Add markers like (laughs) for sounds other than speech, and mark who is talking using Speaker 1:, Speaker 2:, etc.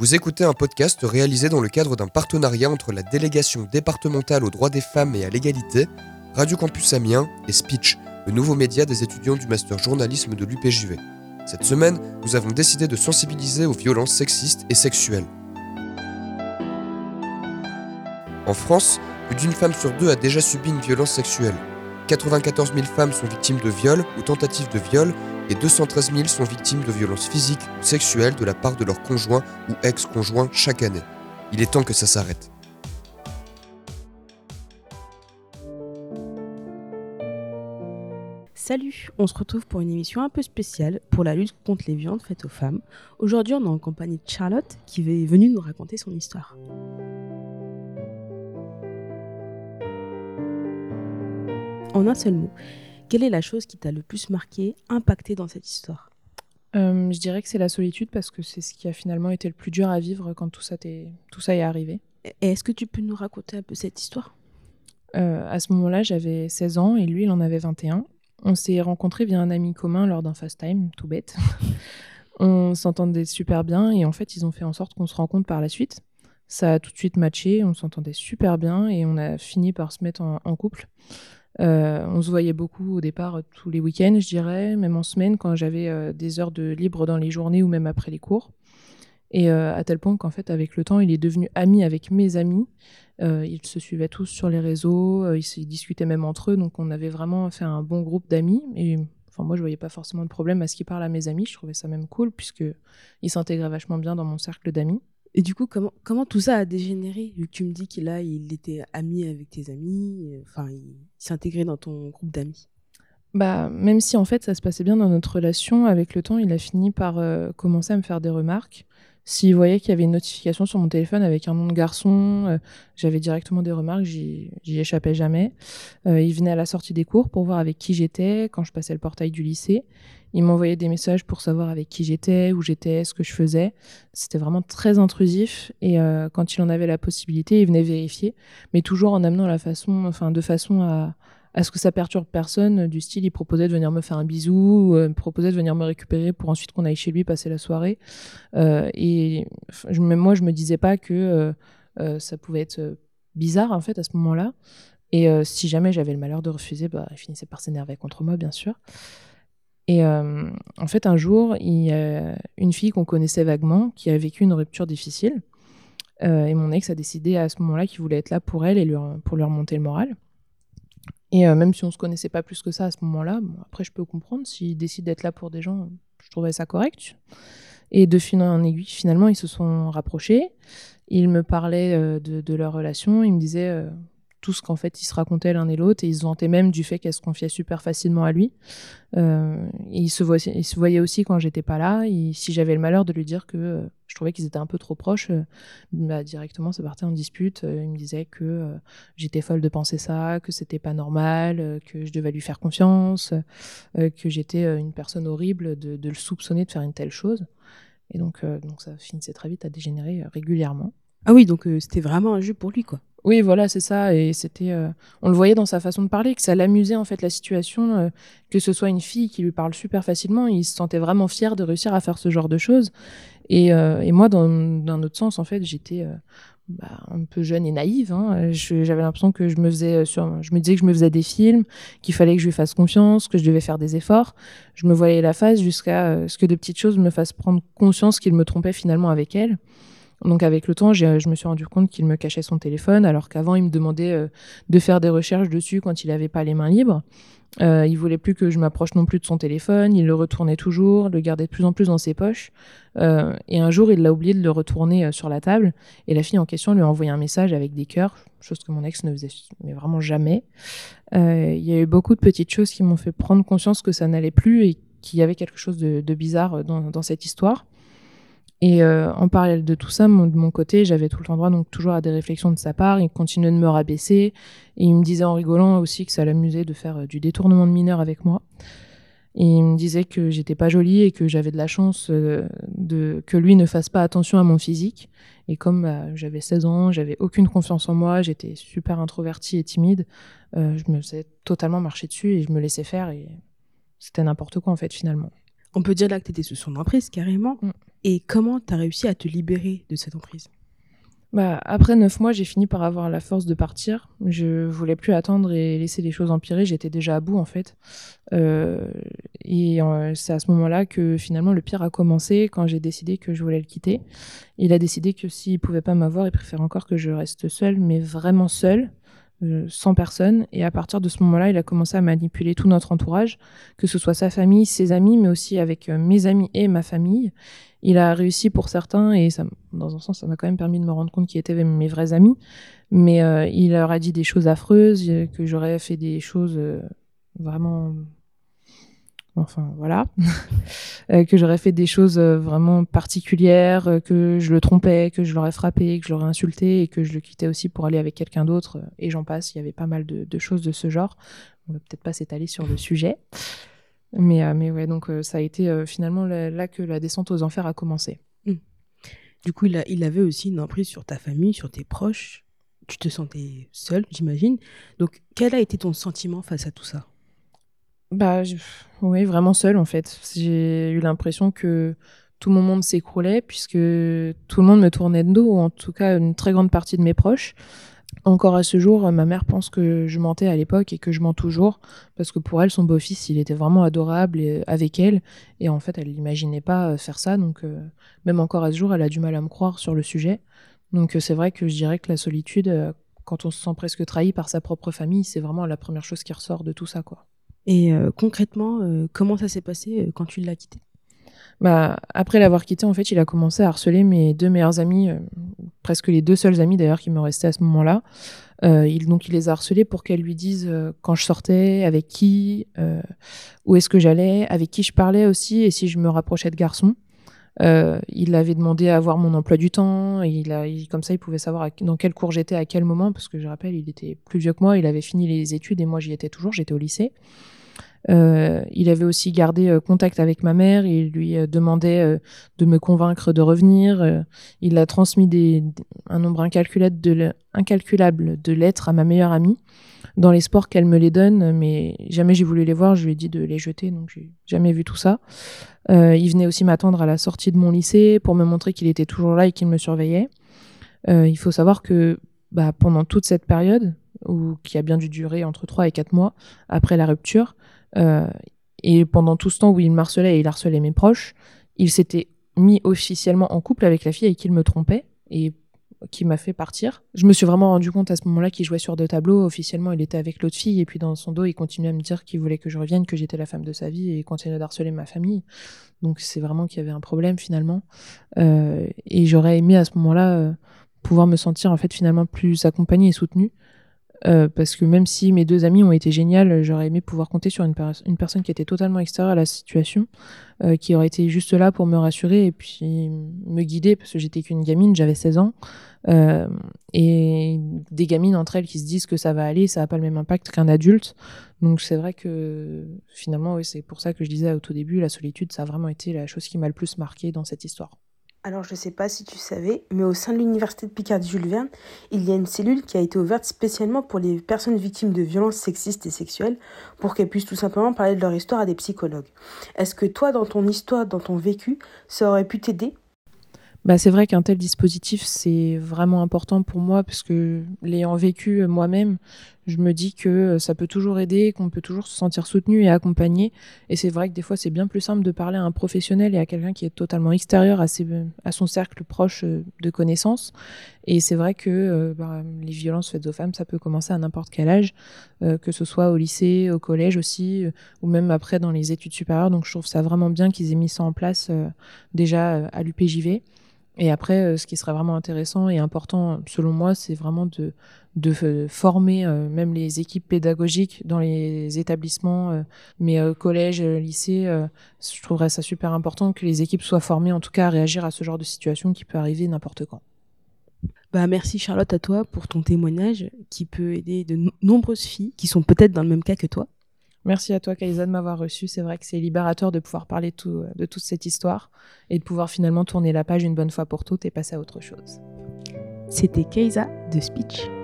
Speaker 1: Vous écoutez un podcast réalisé dans le cadre d'un partenariat entre la délégation départementale aux droits des femmes et à l'égalité, Radio Campus Amiens et Speech, le nouveau média des étudiants du master journalisme de l'UPJV. Cette semaine, nous avons décidé de sensibiliser aux violences sexistes et sexuelles. En France, plus d'une femme sur deux a déjà subi une violence sexuelle. 94 000 femmes sont victimes de viols ou tentatives de viol et 213 000 sont victimes de violences physiques ou sexuelles de la part de leur conjoint ou ex-conjoint chaque année. Il est temps que ça s'arrête.
Speaker 2: Salut, on se retrouve pour une émission un peu spéciale pour la lutte contre les violences faites aux femmes. Aujourd'hui, on est en compagnie de Charlotte qui est venue nous raconter son histoire. En un seul mot, quelle est la chose qui t'a le plus marqué, impacté dans cette histoire?
Speaker 3: Euh, je dirais que c'est la solitude parce que c'est ce qui a finalement été le plus dur à vivre quand tout ça, t'est- tout ça est arrivé.
Speaker 2: Et est-ce que tu peux nous raconter un peu cette histoire?
Speaker 3: Euh, à ce moment-là, j'avais 16 ans et lui, il en avait 21. On s'est rencontrés via un ami commun lors d'un fast time, tout bête. (laughs) on s'entendait super bien et en fait, ils ont fait en sorte qu'on se rencontre par la suite. Ça a tout de suite matché, on s'entendait super bien et on a fini par se mettre en, en couple. Euh, on se voyait beaucoup au départ euh, tous les week-ends, je dirais, même en semaine quand j'avais euh, des heures de libre dans les journées ou même après les cours. Et à tel point qu'en fait, avec le temps, il est devenu ami avec mes amis. Ils se suivaient tous sur les réseaux, ils discutaient même entre eux, donc on avait vraiment fait un bon groupe d'amis. Et enfin, moi, je voyais pas forcément de problème à ce qu'il parle à mes amis. Je trouvais ça même cool puisque il s'intégrait vachement bien dans mon cercle d'amis.
Speaker 2: Et du coup, comment, tout ça a dégénéré Vu que tu me dis qu'il il était ami avec tes amis, euh, enfin, il s'intégrait dans ton groupe d'amis?
Speaker 3: Bah, même si en fait ça se passait bien dans notre relation, avec le temps, il a fini par euh, commencer à me faire des remarques. S'il voyait qu'il y avait une notification sur mon téléphone avec un nom de garçon, euh, j'avais directement des remarques, j'y échappais jamais. Euh, il venait à la sortie des cours pour voir avec qui j'étais, quand je passais le portail du lycée. Il m'envoyait des messages pour savoir avec qui j'étais, où j'étais, ce que je faisais. C'était vraiment très intrusif. Et euh, quand il en avait la possibilité, il venait vérifier, mais toujours en amenant la façon, enfin, de façon à, à ce que ça perturbe personne, du style il proposait de venir me faire un bisou, euh, proposait de venir me récupérer pour ensuite qu'on aille chez lui passer la soirée. Euh, et même moi, je me disais pas que euh, euh, ça pouvait être euh, bizarre en fait à ce moment-là. Et euh, si jamais j'avais le malheur de refuser, bah, il finissait par s'énerver contre moi, bien sûr. Et euh, en fait, un jour, il y a une fille qu'on connaissait vaguement qui a vécu une rupture difficile. Euh, et mon ex a décidé à ce moment-là qu'il voulait être là pour elle et pour lui remonter le moral. Et euh, même si on se connaissait pas plus que ça à ce moment-là, après je peux comprendre, s'il décide d'être là pour des gens, je trouvais ça correct. Et de fil en aiguille, finalement, ils se sont rapprochés. Ils me parlaient euh, de, de leur relation, ils me disaient euh, tout ce qu'en fait ils se racontaient l'un et l'autre, et ils se vantaient même du fait qu'elle se confiait super facilement à lui. Euh, ils se, voyaient, se aussi quand j'étais pas là. Et si j'avais le malheur de lui dire que euh, je trouvais qu'ils étaient un peu trop proches, euh, bah, directement ça partait en dispute. Euh, il me disait que j'étais folle de penser ça, que c'était pas normal, que je devais lui faire confiance, que j'étais une personne horrible de, de le soupçonner de faire une telle chose. Et donc, donc ça finissait très vite à dégénérer régulièrement.
Speaker 2: Ah oui, donc c'était vraiment un jeu pour lui, quoi.
Speaker 3: Oui, voilà, c'est ça. Et c'était, euh, on le voyait dans sa façon de parler, que ça l'amusait en fait la situation, euh, que ce soit une fille qui lui parle super facilement, il se sentait vraiment fier de réussir à faire ce genre de choses. Et, euh, moi, dans, d'un autre sens, en fait, j'étais bah, un peu jeune et naïve. hein. J'avais l'impression que je me faisais, sur, je me disais que je me faisais des films, qu'il fallait que je lui fasse confiance, que je devais faire des efforts. Je me voyais la face jusqu'à ce que de petites choses me fassent prendre conscience qu'il me trompait finalement avec elle. Donc avec le temps, j'ai- je me suis rendu compte qu'il me cachait son téléphone, alors qu'avant, il me demandait euh, de faire des recherches dessus quand il n'avait pas les mains libres. Euh, il voulait plus que je m'approche non plus de son téléphone, il le retournait toujours, le gardait de plus en plus dans ses poches. Euh, et un jour, il l'a oublié de le retourner euh, sur la table, et la fille en question lui a envoyé un message avec des cœurs, chose que mon ex ne faisait vraiment jamais. Euh, Il y a eu beaucoup de petites choses qui m'ont fait prendre conscience que ça n'allait plus et qu'il y avait quelque chose de, bizarre dans cette histoire. Et euh, en parallèle de tout ça, mon- de mon côté, j'avais tout le temps droit donc toujours à des réflexions de sa part. Il continuait de me rabaisser et il me disait en rigolant aussi que ça l'amusait de faire euh, du détournement de mineurs avec moi. Et il me disait que j'étais pas jolie et que j'avais de la chance euh, de que lui ne fasse pas attention à mon physique. Et comme bah, j'avais 16 ans, j'avais aucune confiance en moi, j'étais super introvertie et timide, euh, je me faisais totalement marcher dessus et je me laissais faire et c'était n'importe quoi en fait finalement.
Speaker 2: On peut dire là que tu étais sous son emprise, carrément.
Speaker 3: Mm.
Speaker 2: Et comment tu as réussi à te libérer de cette emprise?
Speaker 3: Bah, après neuf mois, j'ai fini par avoir la force de partir. Je voulais plus attendre et laisser les choses empirer. J'étais déjà à bout en fait. Euh, et euh, c'est à ce moment-là que finalement le pire a commencé quand j'ai décidé que je voulais le quitter. Il a décidé que s'il pouvait pas m'avoir, il préfère encore que je reste seule, mais vraiment seule. Euh, sans personne. Et à partir de ce moment-là, il a commencé à manipuler tout notre entourage, que ce soit sa famille, ses amis, mais aussi avec euh, mes amis et ma famille. Il a réussi pour certains, et ça, dans un sens, ça m'a quand même permis de me rendre compte qu'ils étaient mes vrais amis. Mais euh, il leur a dit des choses affreuses, que j'aurais fait des choses vraiment enfin voilà, (laughs) euh, que j'aurais fait des choses euh, vraiment particulières, euh, que je le trompais, que je l'aurais frappé, que je l'aurais insulté et que je le quittais aussi pour aller avec quelqu'un d'autre et j'en passe. Il y avait pas mal de, choses de ce genre. On va peut-être pas s'étaler sur le sujet, mais mais ouais donc ça a été finalement là, que la descente aux enfers a commencé. Mmh.
Speaker 2: Du coup, il, il avait aussi une emprise sur ta famille, sur tes proches. Tu te sentais seule, j'imagine. Donc, quel a été ton sentiment face à tout ça?
Speaker 3: Bah, oui, vraiment seule en fait. J'ai eu l'impression que tout mon monde s'écroulait puisque tout le monde me tournait de dos, ou en tout cas une très grande partie de mes proches. Encore à ce jour, ma mère pense que je mentais à l'époque et que je mens toujours parce que pour elle, son beau-fils, il était vraiment adorable et, avec elle et en fait, elle n'imaginait pas euh, faire ça. Donc, euh, même encore à ce jour, elle a du mal à me croire sur le sujet. Donc, euh, c'est vrai que je dirais que la solitude, quand on se sent presque trahi par sa propre famille, c'est vraiment la première chose qui ressort de tout ça, quoi.
Speaker 2: Et euh, concrètement, euh, comment ça s'est passé euh, quand tu l'as quitté?
Speaker 3: Bah, après l'avoir quitté, en fait, il a commencé à harceler mes deux meilleurs amis, presque les deux seuls amis d'ailleurs qui me restaient à ce moment-là. il, donc, il les a harcelés pour qu'elles lui disent quand je sortais, avec qui, où est-ce que j'allais, avec qui je parlais aussi, et si je me rapprochais de garçons. Il avait demandé à voir mon emploi du temps, il a, comme ça, il pouvait savoir dans quel cours j'étais, à quel moment, parce que je rappelle, il était plus vieux que moi, il avait fini les études, et moi j'y étais toujours, j'étais au lycée. Euh, il avait aussi gardé euh, contact avec ma mère. Il lui euh, demandait de me convaincre de revenir. il a transmis des, un nombre incalculable de, incalculable de lettres à ma meilleure amie dans l'espoir qu'elle me les donne, mais jamais j'ai voulu les voir. Je lui ai dit de les jeter, donc j'ai jamais vu tout ça. il venait aussi m'attendre à la sortie de mon lycée pour me montrer qu'il était toujours là et qu'il me surveillait. il faut savoir que bah, pendant toute cette période, ou qui a bien dû durer entre 3 et 4 mois après la rupture, euh, et pendant tout ce temps où il me harcelait et il harcelait mes proches, il s'était mis officiellement en couple avec la fille avec qui il me trompait et qui m'a fait partir. Je me suis vraiment rendu compte à ce moment-là qu'il jouait sur deux tableaux. Officiellement, il était avec l'autre fille et puis dans son dos, il continuait à me dire qu'il voulait que je revienne, que j'étais la femme de sa vie et continuait d'harceler ma famille. Donc c'est vraiment qu'il y avait un problème finalement. Euh, et j'aurais aimé à ce moment-là euh, pouvoir me sentir en fait finalement plus accompagnée et soutenue. Euh, parce que même si mes deux amis ont été géniales, j'aurais aimé pouvoir compter sur une, personne qui était totalement extérieure à la situation, euh, qui aurait été juste là pour me rassurer et puis me guider, parce que j'étais qu'une gamine, j'avais 16 ans, euh, et des gamines entre elles qui se disent que ça va aller, ça n'a pas le même impact qu'un adulte. Donc c'est vrai que finalement, oui, c'est pour ça que je disais au tout début, la solitude, ça a vraiment été la chose qui m'a le plus marqué dans cette histoire.
Speaker 2: Alors je ne sais pas si tu savais, mais au sein de l'université de Picardie Jules Verne, il y a une cellule qui a été ouverte spécialement pour les personnes victimes de violences sexistes et sexuelles, pour qu'elles puissent tout simplement parler de leur histoire à des psychologues. Est-ce que toi, dans ton histoire, dans ton vécu, ça aurait pu t'aider?
Speaker 3: Bah, c'est vrai qu'un tel dispositif, c'est vraiment important pour moi parce que l'ayant vécu moi-même, je me dis que euh, ça peut toujours aider, qu'on peut toujours se sentir soutenu et accompagné. Et c'est vrai que des fois, c'est bien plus simple de parler à un professionnel et à quelqu'un qui est totalement extérieur à, à son cercle proche euh, de connaissances. Et c'est vrai que euh, bah, les violences faites aux femmes, ça peut commencer à n'importe quel âge, que ce soit au lycée, au collège aussi, ou même après dans les études supérieures. Donc je trouve ça vraiment bien qu'ils aient mis ça en place déjà à l'UPJV. Et après, euh, ce qui serait vraiment intéressant et important, selon moi, c'est vraiment de, de former euh, même les équipes pédagogiques dans les établissements, euh, mais collèges, lycées. je trouverais ça super important que les équipes soient formées, en tout cas, à réagir à ce genre de situation qui peut arriver n'importe quand. Bah, merci Charlotte à toi pour ton témoignage qui peut aider de nombreuses filles qui sont peut-être dans le même cas que toi Merci à toi, Kaisa, de m'avoir reçu. C'est vrai que c'est libérateur de pouvoir parler tout, de toute cette histoire et de pouvoir finalement tourner la page une bonne fois pour toutes et passer à autre chose.
Speaker 2: C'était Kaisa de Speech.